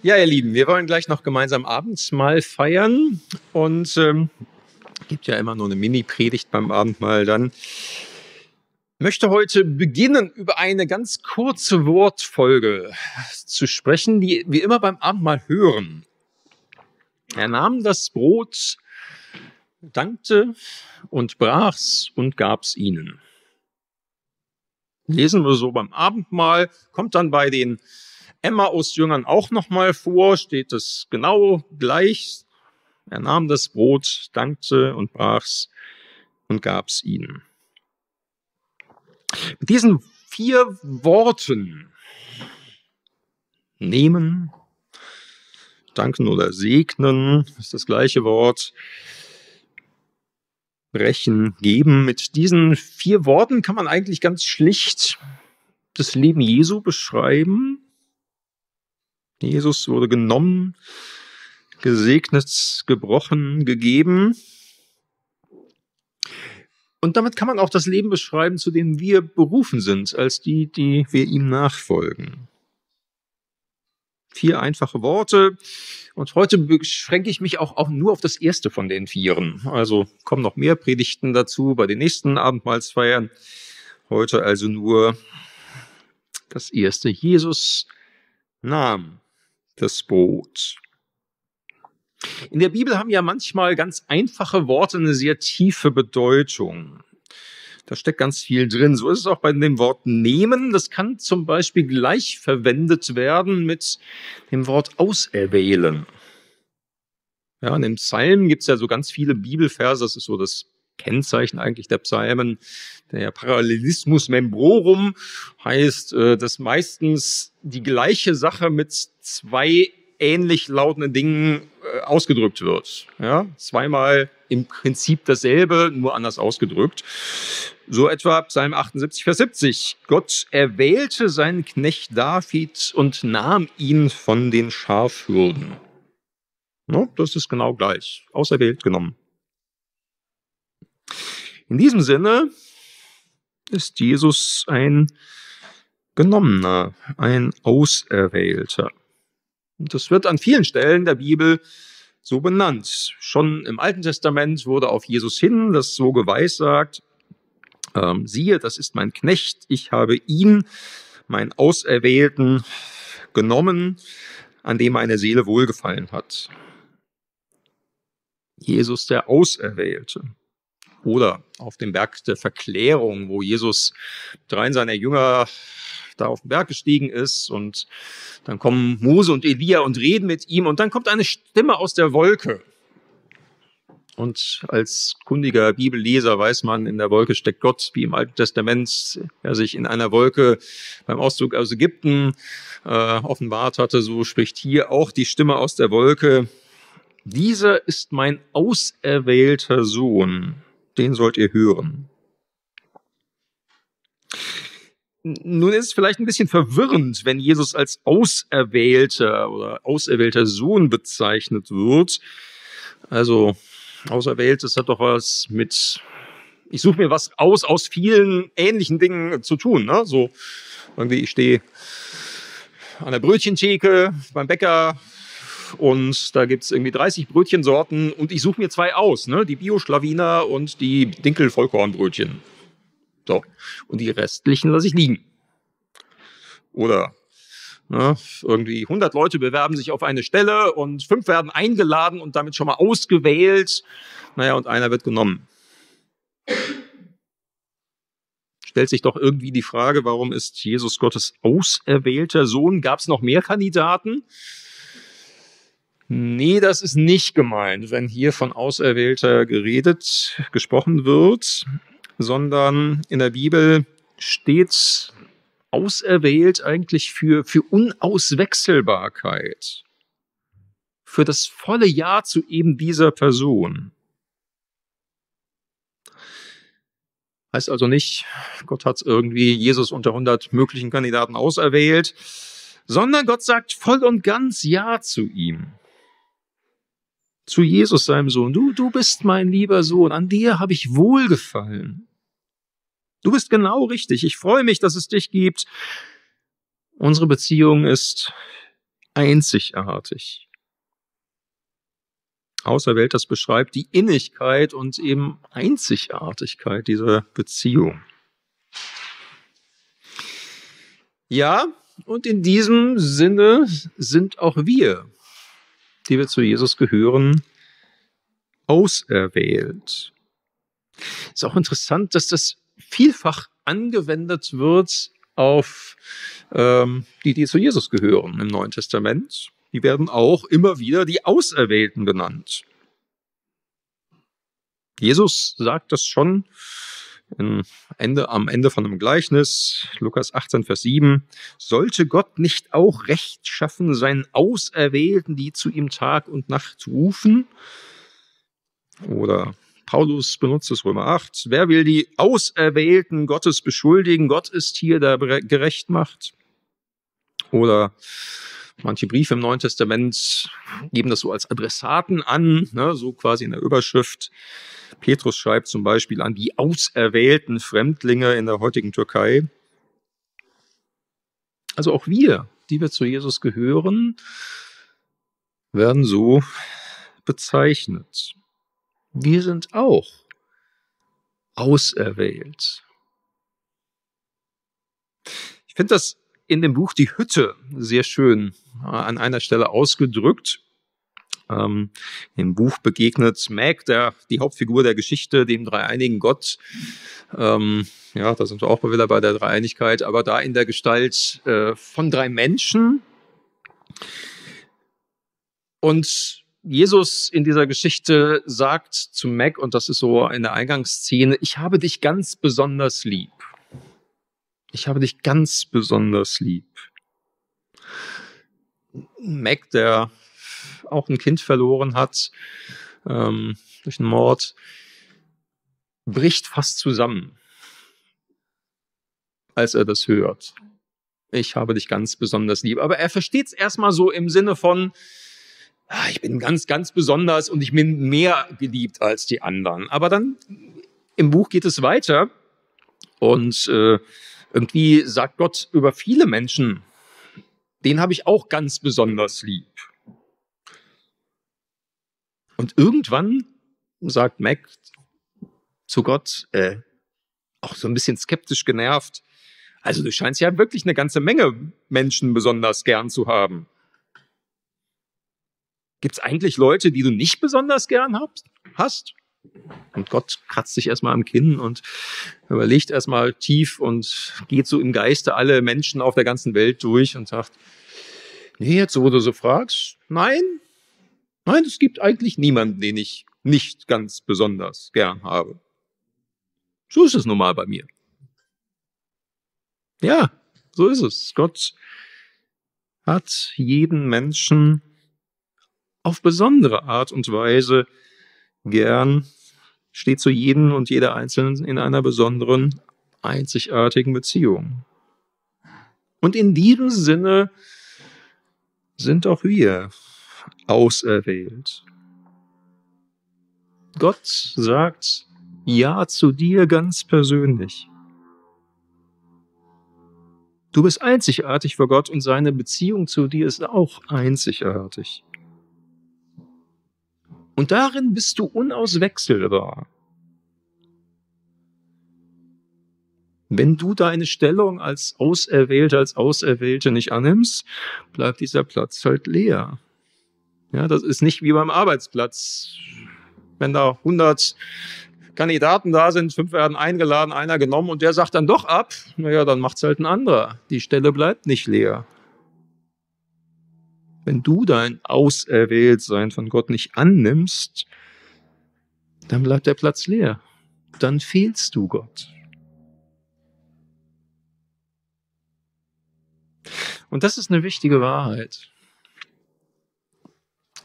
Ja, ihr Lieben, wir wollen gleich noch gemeinsam Abendmahl feiern und ähm, gibt ja immer nur eine Mini-Predigt beim Abendmahl dann. Möchte heute beginnen, über eine ganz kurze Wortfolge zu sprechen, die wir immer beim Abendmahl hören. Er nahm das Brot, dankte und brach's und gab's ihnen. Lesen wir so beim Abendmahl, kommt dann bei den Emmaus-Jüngern auch nochmal vor, steht es genau gleich. Er nahm das Brot, dankte und brach's und gab's ihnen. Mit diesen vier Worten nehmen, danken oder segnen ist das gleiche Wort, brechen, geben. Mit diesen vier Worten kann man eigentlich ganz schlicht das Leben Jesu beschreiben. Jesus wurde genommen, gesegnet, gebrochen, gegeben. Und damit kann man auch das Leben beschreiben, zu dem wir berufen sind, als die, die wir ihm nachfolgen. Vier einfache Worte. Und heute beschränke ich mich auch, auch nur auf das erste von den Vieren. Also kommen noch mehr Predigten dazu bei den nächsten Abendmahlsfeiern. Heute also nur das erste. Jesus nahm das Brot. In der Bibel haben ja manchmal ganz einfache Worte eine sehr tiefe Bedeutung. Da steckt ganz viel drin. So ist es auch bei dem Wort nehmen. Das kann zum Beispiel gleich verwendet werden mit dem Wort auserwählen. Ja, in den Psalmen gibt es ja so ganz viele Bibelverse. Das ist so das Kennzeichen eigentlich der Psalmen. Der Parallelismus membrorum heißt, äh, dass meistens die gleiche Sache mit zwei ähnlich lautenden Dingen äh, ausgedrückt wird. Ja, zweimal im Prinzip dasselbe, nur anders ausgedrückt. So etwa Psalm 78, Vers 70. Gott erwählte seinen Knecht David und nahm ihn von den Schafhürden. No, das ist genau gleich. Auserwählt genommen. In diesem Sinne ist Jesus ein Genommener, ein Auserwählter. Und das wird an vielen Stellen der Bibel so benannt. Schon im Alten Testament wurde auf Jesus hin das so geweissagt, ähm, siehe, das ist mein Knecht, ich habe ihn, mein Auserwählten, genommen, an dem meine Seele wohlgefallen hat. Jesus der Auserwählte. Oder auf dem Berg der Verklärung, wo Jesus dreien seiner Jünger da auf den Berg gestiegen ist und dann kommen Mose und Elia und reden mit ihm und dann kommt eine Stimme aus der Wolke. Und als kundiger Bibelleser weiß man, in der Wolke steckt Gott, wie im Alten Testament, der sich in einer Wolke beim Auszug aus Ägypten äh, offenbart hatte. So spricht hier auch die Stimme aus der Wolke. Dieser ist mein auserwählter Sohn, den sollt ihr hören. Nun ist es vielleicht ein bisschen verwirrend, wenn Jesus als Auserwählter oder auserwählter Sohn bezeichnet wird. Also Auserwähltes hat doch was mit, ich suche mir was aus aus vielen ähnlichen Dingen zu tun. Ne? So irgendwie, ich stehe an der Brötchentheke beim Bäcker und da gibt's irgendwie 30 Brötchensorten und ich suche mir zwei aus, ne? die Bio-Schlawiner und die Dinkel-Vollkornbrötchen. So. Und die restlichen lasse ich liegen. Oder ne, irgendwie 100 Leute bewerben sich auf eine Stelle und fünf werden eingeladen und damit schon mal ausgewählt. Naja, und einer wird genommen. Stellt sich doch irgendwie die Frage, warum ist Jesus Gottes auserwählter Sohn? Gab es noch mehr Kandidaten? Nee, das ist nicht gemeint, wenn hier von Auserwählter geredet, gesprochen wird sondern in der Bibel steht auserwählt eigentlich für, für Unauswechselbarkeit, für das volle Ja zu eben dieser Person. Heißt also nicht, Gott hat irgendwie Jesus unter 100 möglichen Kandidaten auserwählt, sondern Gott sagt voll und ganz Ja zu ihm. Zu Jesus, seinem Sohn. Du, du bist mein lieber Sohn, an dir habe ich wohlgefallen. Du bist genau richtig. Ich freue mich, dass es dich gibt. Unsere Beziehung ist einzigartig. Auserwählt, das beschreibt die Innigkeit und eben Einzigartigkeit dieser Beziehung. Ja, und in diesem Sinne sind auch wir, die wir zu Jesus gehören, auserwählt. Ist auch interessant, dass das vielfach angewendet wird auf ähm, die, die zu Jesus gehören im Neuen Testament. Die werden auch immer wieder die Auserwählten genannt. Jesus sagt das schon Ende, am Ende von einem Gleichnis, Lukas 18, Vers 7, sollte Gott nicht auch Recht schaffen seinen Auserwählten, die zu ihm Tag und Nacht rufen? Oder Paulus benutzt es Römer 8, wer will die Auserwählten Gottes beschuldigen? Gott ist hier, der gerecht macht. Oder manche Briefe im Neuen Testament geben das so als Adressaten an, ne, so quasi in der Überschrift. Petrus schreibt zum Beispiel an die auserwählten Fremdlinge in der heutigen Türkei. Also auch wir, die wir zu Jesus gehören, werden so bezeichnet. Wir sind auch auserwählt. Ich finde das in dem Buch Die Hütte sehr schön äh, an einer Stelle ausgedrückt. Ähm, Im Buch begegnet Mac, der, die Hauptfigur der Geschichte, dem dreieinigen Gott. Ähm, ja, da sind wir auch wieder bei der Dreieinigkeit, aber da in der Gestalt äh, von drei Menschen. Und Jesus in dieser Geschichte sagt zu Mac, und das ist so eine Eingangsszene, ich habe dich ganz besonders lieb. Ich habe dich ganz besonders lieb. Mac, der auch ein Kind verloren hat ähm, durch einen Mord, bricht fast zusammen, als er das hört. Ich habe dich ganz besonders lieb. Aber er versteht es erstmal so im Sinne von, ich bin ganz, ganz besonders und ich bin mehr geliebt als die anderen. Aber dann im Buch geht es weiter und äh, irgendwie sagt Gott über viele Menschen, den habe ich auch ganz besonders lieb. Und irgendwann sagt Mac zu Gott, äh, auch so ein bisschen skeptisch genervt, also du scheinst ja wirklich eine ganze Menge Menschen besonders gern zu haben. Gibt es eigentlich Leute, die du nicht besonders gern hast? Und Gott kratzt sich erstmal am Kinn und überlegt erstmal tief und geht so im Geiste alle Menschen auf der ganzen Welt durch und sagt, nee, jetzt wo du so fragst, nein, nein, es gibt eigentlich niemanden, den ich nicht ganz besonders gern habe. So ist es nun mal bei mir. Ja, so ist es. Gott hat jeden Menschen auf besondere Art und Weise gern, steht zu jedem und jeder Einzelnen in einer besonderen, einzigartigen Beziehung. Und in diesem Sinne sind auch wir auserwählt. Gott sagt Ja zu dir ganz persönlich. Du bist einzigartig vor Gott und seine Beziehung zu dir ist auch einzigartig. Und darin bist du unauswechselbar. Wenn du deine Stellung als Auserwählter, als Auserwählte nicht annimmst, bleibt dieser Platz halt leer. Ja, das ist nicht wie beim Arbeitsplatz. Wenn da 100 Kandidaten da sind, fünf werden eingeladen, einer genommen und der sagt dann doch ab, naja, dann macht's halt ein anderer. Die Stelle bleibt nicht leer. Wenn du dein Auserwähltsein von Gott nicht annimmst, dann bleibt der Platz leer. Dann fehlst du Gott. Und das ist eine wichtige Wahrheit.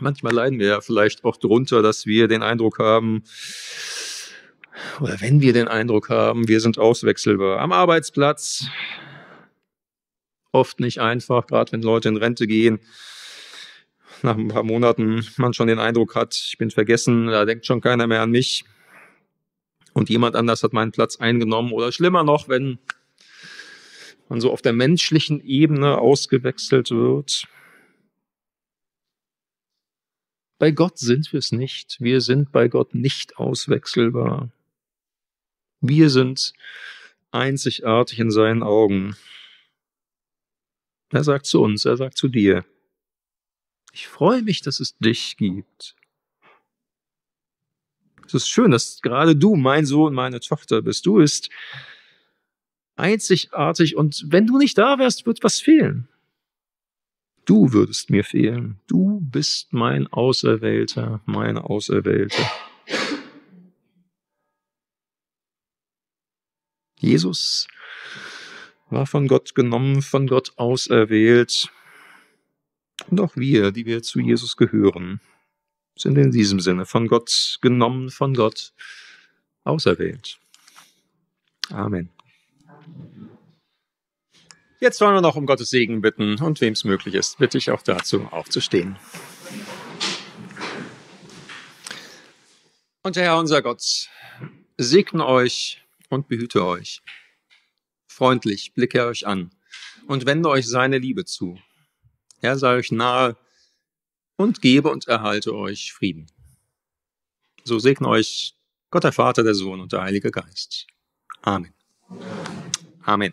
Manchmal leiden wir ja vielleicht auch darunter, dass wir den Eindruck haben, oder wenn wir den Eindruck haben, wir sind auswechselbar am Arbeitsplatz, oft nicht einfach, gerade wenn Leute in Rente gehen, nach ein paar Monaten man schon den Eindruck hat, ich bin vergessen, da denkt schon keiner mehr an mich. Und jemand anders hat meinen Platz eingenommen. Oder schlimmer noch, wenn man so auf der menschlichen Ebene ausgewechselt wird. Bei Gott sind wir es nicht. Wir sind bei Gott nicht auswechselbar. Wir sind einzigartig in seinen Augen. Er sagt zu uns, er sagt zu dir, ich freue mich, dass es dich gibt. Es ist schön, dass gerade du, mein Sohn, meine Tochter bist. Du bist einzigartig und wenn du nicht da wärst, wird was fehlen. Du würdest mir fehlen. Du bist mein Auserwählter, meine Auserwählte. Jesus war von Gott genommen, von Gott auserwählt. Und auch wir, die wir zu Jesus gehören, sind in diesem Sinne von Gott genommen, von Gott auserwählt. Amen. Jetzt wollen wir noch um Gottes Segen bitten und wem es möglich ist, bitte ich auch dazu aufzustehen. Und der Herr unser Gott segne euch und behüte euch. Freundlich blicke er euch an und wende euch seine Liebe zu. Er sei euch nahe und gebe und erhalte euch Frieden. So segne euch Gott der Vater, der Sohn und der Heilige Geist. Amen. Amen.